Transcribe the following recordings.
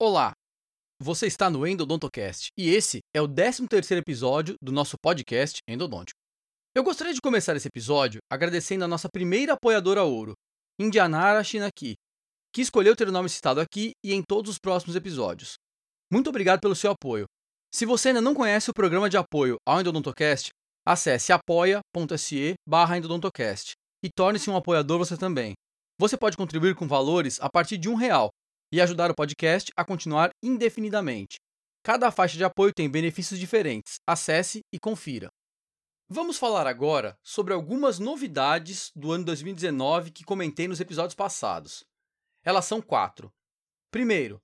Olá! Você está no Endodontocast e esse é o 13º episódio do nosso podcast Endodôntico. Eu gostaria de começar esse episódio agradecendo a nossa primeira apoiadora ouro, Indianara Shinaki, que escolheu ter o nome citado aqui e em todos os próximos episódios. Muito obrigado pelo seu apoio. Se você ainda não conhece o programa de apoio ao Endodontocast, acesse apoia.se endodontocast e torne-se um apoiador você também. Você pode contribuir com valores a partir de um real e ajudar o podcast a continuar indefinidamente. Cada faixa de apoio tem benefícios diferentes. Acesse e confira. Vamos falar agora sobre algumas novidades do ano 2019 que comentei nos episódios passados. Elas são quatro. Primeiro,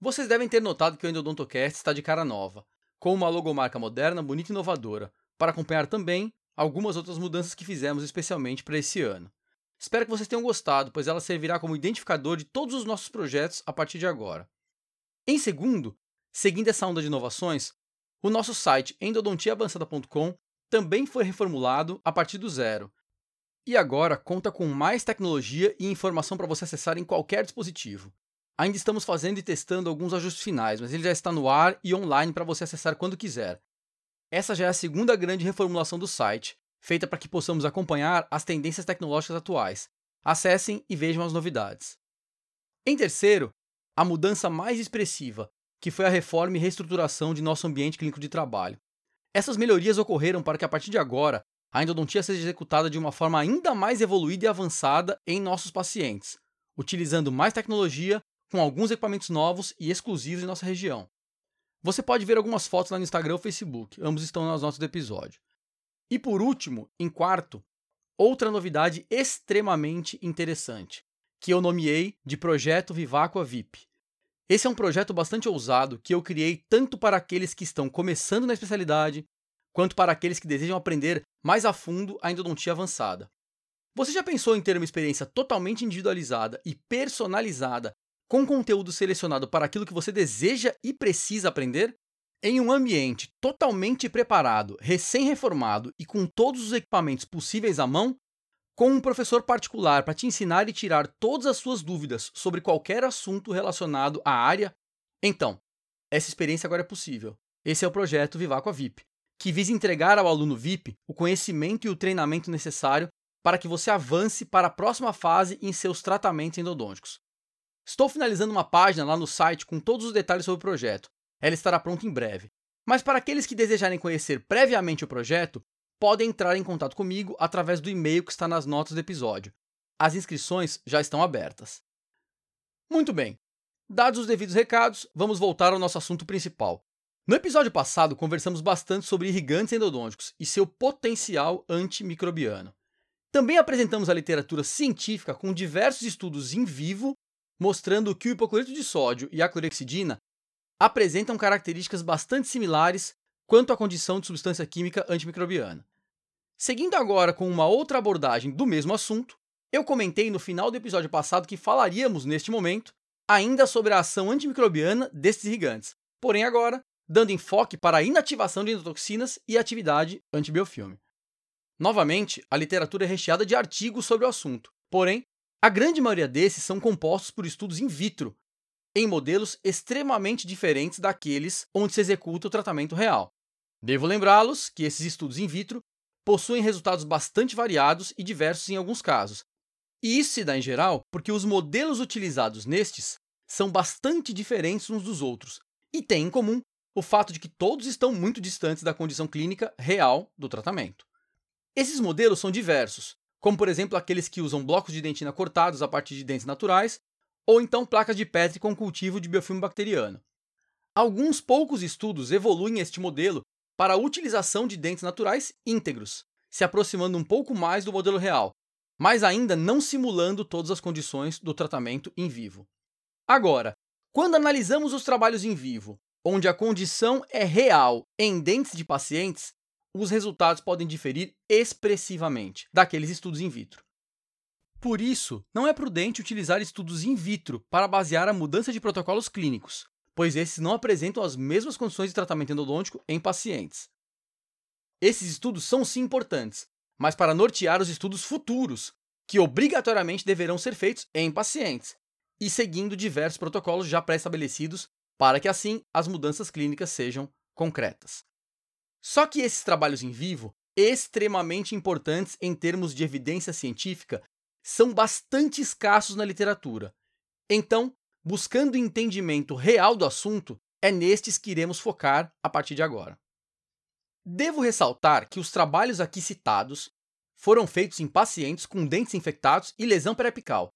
vocês devem ter notado que o Endodontocast está de cara nova, com uma logomarca moderna, bonita e inovadora, para acompanhar também algumas outras mudanças que fizemos especialmente para esse ano. Espero que vocês tenham gostado, pois ela servirá como identificador de todos os nossos projetos a partir de agora. Em segundo, seguindo essa onda de inovações, o nosso site endodontiaavançada.com também foi reformulado a partir do zero. E agora conta com mais tecnologia e informação para você acessar em qualquer dispositivo. Ainda estamos fazendo e testando alguns ajustes finais, mas ele já está no ar e online para você acessar quando quiser. Essa já é a segunda grande reformulação do site, feita para que possamos acompanhar as tendências tecnológicas atuais. Acessem e vejam as novidades. Em terceiro, a mudança mais expressiva, que foi a reforma e reestruturação de nosso ambiente clínico de trabalho. Essas melhorias ocorreram para que a partir de agora a endodontia seja executada de uma forma ainda mais evoluída e avançada em nossos pacientes, utilizando mais tecnologia com alguns equipamentos novos e exclusivos em nossa região. Você pode ver algumas fotos lá no Instagram ou Facebook, ambos estão nas notas do episódio. E por último, em quarto, outra novidade extremamente interessante, que eu nomeei de Projeto Viváqua VIP. Esse é um projeto bastante ousado que eu criei tanto para aqueles que estão começando na especialidade, quanto para aqueles que desejam aprender mais a fundo a endodontia avançada. Você já pensou em ter uma experiência totalmente individualizada e personalizada, com conteúdo selecionado para aquilo que você deseja e precisa aprender? Em um ambiente totalmente preparado, recém-reformado e com todos os equipamentos possíveis à mão, com um professor particular para te ensinar e tirar todas as suas dúvidas sobre qualquer assunto relacionado à área, então, essa experiência agora é possível. Esse é o projeto Vivaco VIP, que visa entregar ao aluno VIP o conhecimento e o treinamento necessário para que você avance para a próxima fase em seus tratamentos endodônticos. Estou finalizando uma página lá no site com todos os detalhes sobre o projeto, ela estará pronta em breve. Mas para aqueles que desejarem conhecer previamente o projeto, podem entrar em contato comigo através do e-mail que está nas notas do episódio. As inscrições já estão abertas. Muito bem. Dados os devidos recados, vamos voltar ao nosso assunto principal. No episódio passado, conversamos bastante sobre irrigantes endodônticos e seu potencial antimicrobiano. Também apresentamos a literatura científica com diversos estudos em vivo mostrando que o hipoclorito de sódio e a clorexidina apresentam características bastante similares quanto à condição de substância química antimicrobiana. Seguindo agora com uma outra abordagem do mesmo assunto, eu comentei no final do episódio passado que falaríamos, neste momento, ainda sobre a ação antimicrobiana destes irrigantes, porém agora dando enfoque para a inativação de endotoxinas e atividade antibiofilme. Novamente, a literatura é recheada de artigos sobre o assunto, porém, a grande maioria desses são compostos por estudos in vitro, em modelos extremamente diferentes daqueles onde se executa o tratamento real. Devo lembrá-los que esses estudos in vitro possuem resultados bastante variados e diversos em alguns casos. E isso se dá em geral porque os modelos utilizados nestes são bastante diferentes uns dos outros e têm em comum o fato de que todos estão muito distantes da condição clínica real do tratamento. Esses modelos são diversos, como por exemplo aqueles que usam blocos de dentina cortados a partir de dentes naturais ou então placas de Petri com cultivo de biofilme bacteriano. Alguns poucos estudos evoluem este modelo para a utilização de dentes naturais íntegros, se aproximando um pouco mais do modelo real, mas ainda não simulando todas as condições do tratamento em vivo. Agora, quando analisamos os trabalhos em vivo, onde a condição é real em dentes de pacientes, os resultados podem diferir expressivamente daqueles estudos in vitro. Por isso, não é prudente utilizar estudos in vitro para basear a mudança de protocolos clínicos, pois esses não apresentam as mesmas condições de tratamento endodôntico em pacientes. Esses estudos são sim importantes, mas para nortear os estudos futuros, que obrigatoriamente deverão ser feitos em pacientes, e seguindo diversos protocolos já pré-estabelecidos para que assim as mudanças clínicas sejam concretas. Só que esses trabalhos em vivo, extremamente importantes em termos de evidência científica, são bastante escassos na literatura. Então, buscando entendimento real do assunto, é nestes que iremos focar a partir de agora. Devo ressaltar que os trabalhos aqui citados foram feitos em pacientes com dentes infectados e lesão periapical,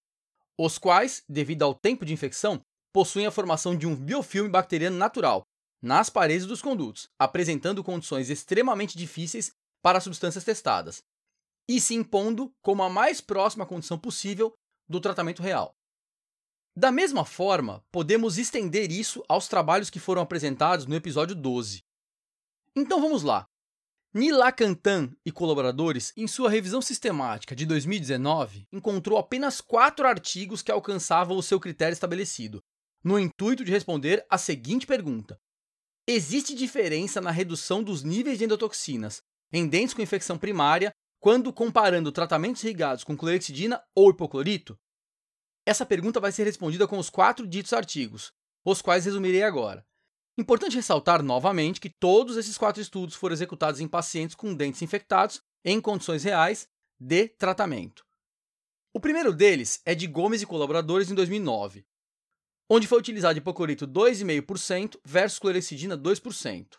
os quais, devido ao tempo de infecção, possuem a formação de um biofilme bacteriano natural nas paredes dos condutos, apresentando condições extremamente difíceis para as substâncias testadas, e se impondo como a mais próxima condição possível do tratamento real. Da mesma forma, podemos estender isso aos trabalhos que foram apresentados no episódio 12. Então vamos lá. Nilakantan e colaboradores, em sua revisão sistemática de 2019, encontrou apenas quatro artigos que alcançavam o seu critério estabelecido, no intuito de responder a seguinte pergunta: Existe diferença na redução dos níveis de endotoxinas em dentes com infecção primária quando comparando tratamentos irrigados com clorexidina ou hipoclorito? Essa pergunta vai ser respondida com os quatro ditos artigos, os quais resumirei agora. Importante ressaltar novamente que todos esses quatro estudos foram executados em pacientes com dentes infectados em condições reais de tratamento. O primeiro deles é de Gomes e colaboradores em 2009, onde foi utilizado hipoclorito 2,5% versus clorexidina 2%,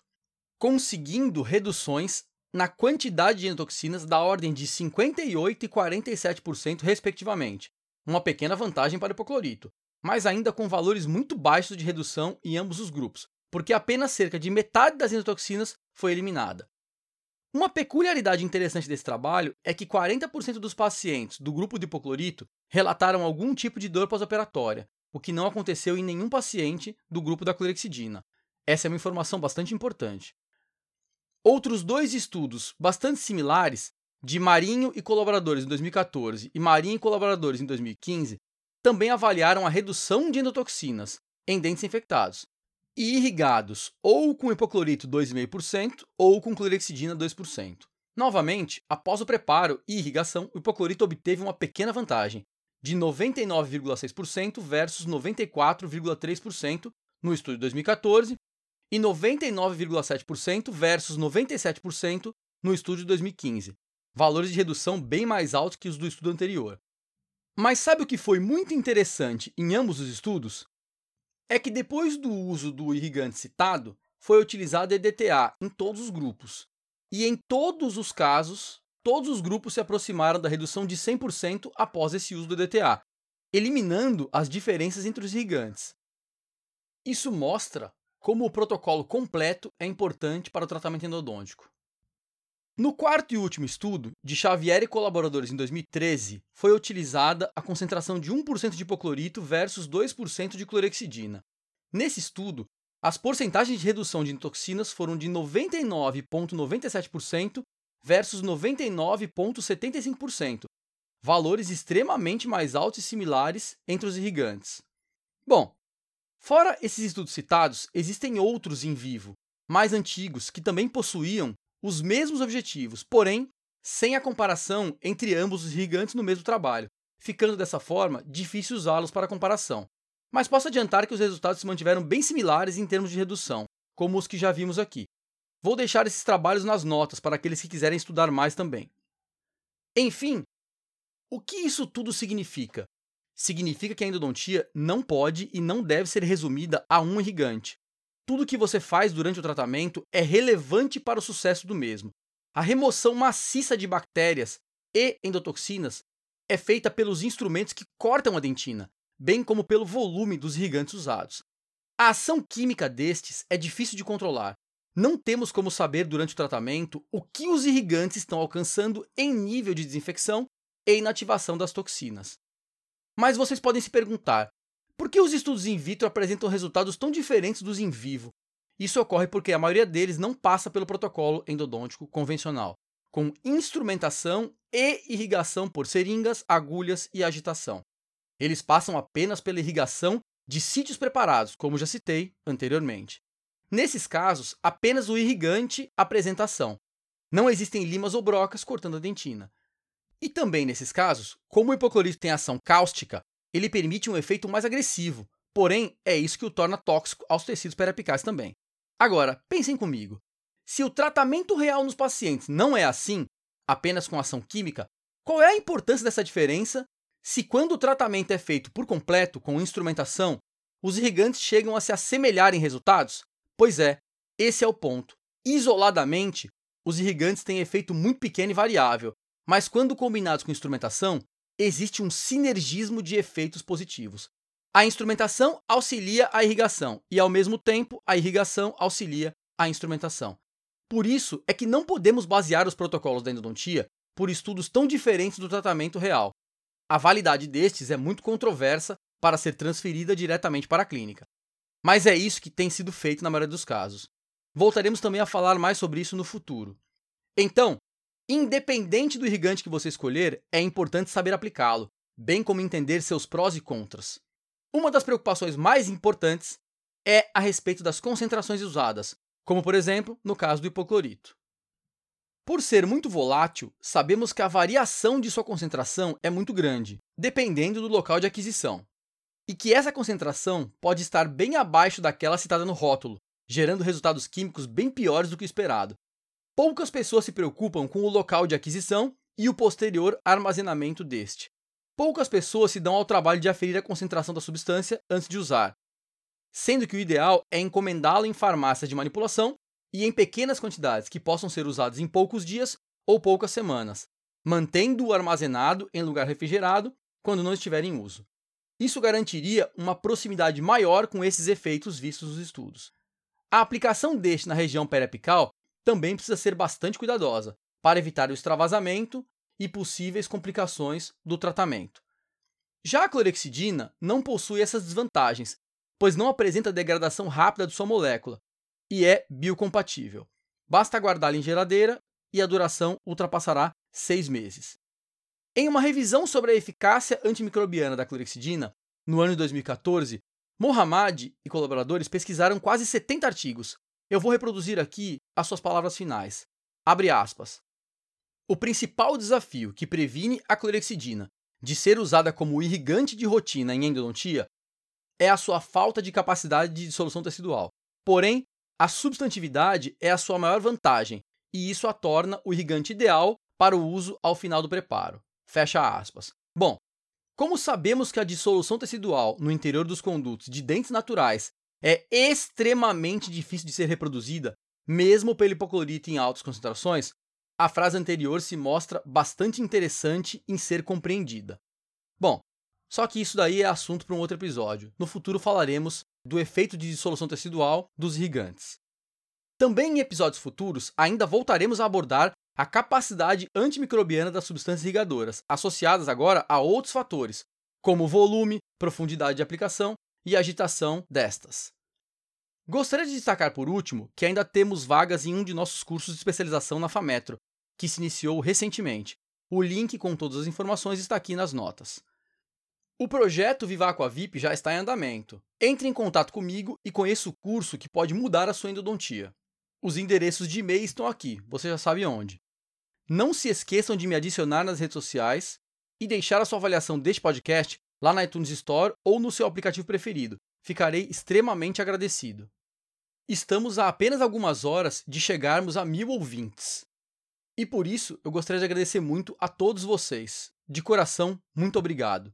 conseguindo reduções na quantidade de endotoxinas da ordem de 58% e 47%, respectivamente, uma pequena vantagem para o hipoclorito, mas ainda com valores muito baixos de redução em ambos os grupos, porque apenas cerca de metade das endotoxinas foi eliminada. Uma peculiaridade interessante desse trabalho é que 40% dos pacientes do grupo de hipoclorito relataram algum tipo de dor pós-operatória, o que não aconteceu em nenhum paciente do grupo da clorexidina. Essa é uma informação bastante importante. Outros dois estudos bastante similares de Marinho e colaboradores em 2014 e Marinho e colaboradores em 2015 também avaliaram a redução de endotoxinas em dentes infectados e irrigados ou com hipoclorito 2,5% ou com clorexidina 2%. Novamente, após o preparo e irrigação, o hipoclorito obteve uma pequena vantagem, de 99,6% versus 94,3% no estudo de 2014 e 99,7% versus 97% no estudo de 2015, valores de redução bem mais altos que os do estudo anterior. Mas sabe o que foi muito interessante em ambos os estudos? É que depois do uso do irrigante citado, foi utilizado EDTA em todos os grupos. E em todos os casos, todos os grupos se aproximaram da redução de 100% após esse uso do EDTA, eliminando as diferenças entre os irrigantes. Isso mostra como o protocolo completo é importante para o tratamento endodôntico. No quarto e último estudo, de Xavier e colaboradores em 2013, foi utilizada a concentração de 1% de hipoclorito versus 2% de clorexidina. Nesse estudo, as porcentagens de redução de toxinas foram de 99,97% versus 99,75%, valores extremamente mais altos e similares entre os irrigantes. Bom, fora esses estudos citados, existem outros em vivo, mais antigos, que também possuíam os mesmos objetivos, porém sem a comparação entre ambos os irrigantes no mesmo trabalho, ficando dessa forma difícil usá-los para comparação. Mas posso adiantar que os resultados se mantiveram bem similares em termos de redução, como os que já vimos aqui. Vou deixar esses trabalhos nas notas para aqueles que quiserem estudar mais também. Enfim, o que isso tudo significa? Significa que a endodontia não pode e não deve ser resumida a um irrigante, tudo que você faz durante o tratamento é relevante para o sucesso do mesmo. A remoção maciça de bactérias e endotoxinas é feita pelos instrumentos que cortam a dentina, bem como pelo volume dos irrigantes usados. A ação química destes é difícil de controlar. Não temos como saber durante o tratamento o que os irrigantes estão alcançando em nível de desinfecção e inativação das toxinas. Mas vocês podem se perguntar: por que os estudos in vitro apresentam resultados tão diferentes dos in vivo? Isso ocorre porque a maioria deles não passa pelo protocolo endodôntico convencional, com instrumentação e irrigação por seringas, agulhas e agitação. Eles passam apenas pela irrigação de sítios preparados, como já citei anteriormente. Nesses casos, apenas o irrigante apresenta ação. Não existem limas ou brocas cortando a dentina. E também nesses casos, como o hipoclorito tem ação cáustica, ele permite um efeito mais agressivo, Porém, é isso que o torna tóxico aos tecidos periapicais também. Agora, pensem comigo. Se o tratamento real nos pacientes não é assim, apenas com ação química, qual é a importância dessa diferença se, quando o tratamento é feito por completo, com instrumentação, os irrigantes chegam a se assemelhar em resultados? Pois é, esse é o ponto. Isoladamente, os irrigantes têm efeito muito pequeno e variável, mas quando combinados com instrumentação, existe um sinergismo de efeitos positivos. A instrumentação auxilia a irrigação e, ao mesmo tempo, a irrigação auxilia a instrumentação. Por isso é que não podemos basear os protocolos da endodontia por estudos tão diferentes do tratamento real. A validade destes é muito controversa para ser transferida diretamente para a clínica. Mas é isso que tem sido feito na maioria dos casos. Voltaremos também a falar mais sobre isso no futuro. Então, independente do irrigante que você escolher, é importante saber aplicá-lo, bem como entender seus prós e contras. Uma das preocupações mais importantes é a respeito das concentrações usadas, como por exemplo no caso do hipoclorito. Por ser muito volátil, sabemos que a variação de sua concentração é muito grande, dependendo do local de aquisição, e que essa concentração pode estar bem abaixo daquela citada no rótulo, gerando resultados químicos bem piores do que esperado. Poucas pessoas se preocupam com o local de aquisição e o posterior armazenamento deste. Poucas pessoas se dão ao trabalho de aferir a concentração da substância antes de usar, sendo que o ideal é encomendá-lo em farmácias de manipulação e em pequenas quantidades que possam ser usados em poucos dias ou poucas semanas, mantendo-o armazenado em lugar refrigerado quando não estiver em uso. Isso garantiria uma proximidade maior com esses efeitos vistos nos estudos. A aplicação deste na região periapical também precisa ser bastante cuidadosa para evitar o extravasamento e possíveis complicações do tratamento. Já a clorexidina não possui essas desvantagens, pois não apresenta degradação rápida de sua molécula e é biocompatível. Basta guardá-la em geladeira e a duração ultrapassará seis meses. Em uma revisão sobre a eficácia antimicrobiana da clorexidina, no ano de 2014, Mohammad e colaboradores pesquisaram quase 70 artigos. Eu vou reproduzir aqui as suas palavras finais. Abre aspas. O principal desafio que previne a clorexidina de ser usada como irrigante de rotina em endodontia é a sua falta de capacidade de dissolução tecidual. Porém, a substantividade é a sua maior vantagem, e isso a torna o irrigante ideal para o uso ao final do preparo. Fecha aspas. Bom, como sabemos que a dissolução tecidual no interior dos condutos de dentes naturais é extremamente difícil de ser reproduzida, mesmo pelo hipoclorito em altas concentrações, a frase anterior se mostra bastante interessante em ser compreendida. Bom, só que isso daí é assunto para um outro episódio. No futuro falaremos do efeito de dissolução tecidual dos irrigantes. Também em episódios futuros, ainda voltaremos a abordar a capacidade antimicrobiana das substâncias irrigadoras, associadas agora a outros fatores, como volume, profundidade de aplicação e agitação destas. Gostaria de destacar por último que ainda temos vagas em um de nossos cursos de especialização na FAMetro, que se iniciou recentemente. O link com todas as informações está aqui nas notas. O projeto Vivaco VIP já está em andamento. Entre em contato comigo e conheça o curso que pode mudar a sua endodontia. Os endereços de e-mail estão aqui, você já sabe onde. Não se esqueçam de me adicionar nas redes sociais e deixar a sua avaliação deste podcast lá na iTunes Store ou no seu aplicativo preferido. Ficarei extremamente agradecido. Estamos a apenas algumas horas de chegarmos a mil ouvintes. E por isso eu gostaria de agradecer muito a todos vocês. De coração, muito obrigado.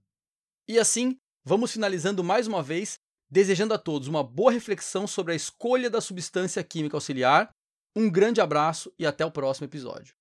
E assim, vamos finalizando mais uma vez, desejando a todos uma boa reflexão sobre a escolha da substância química auxiliar. Um grande abraço e até o próximo episódio.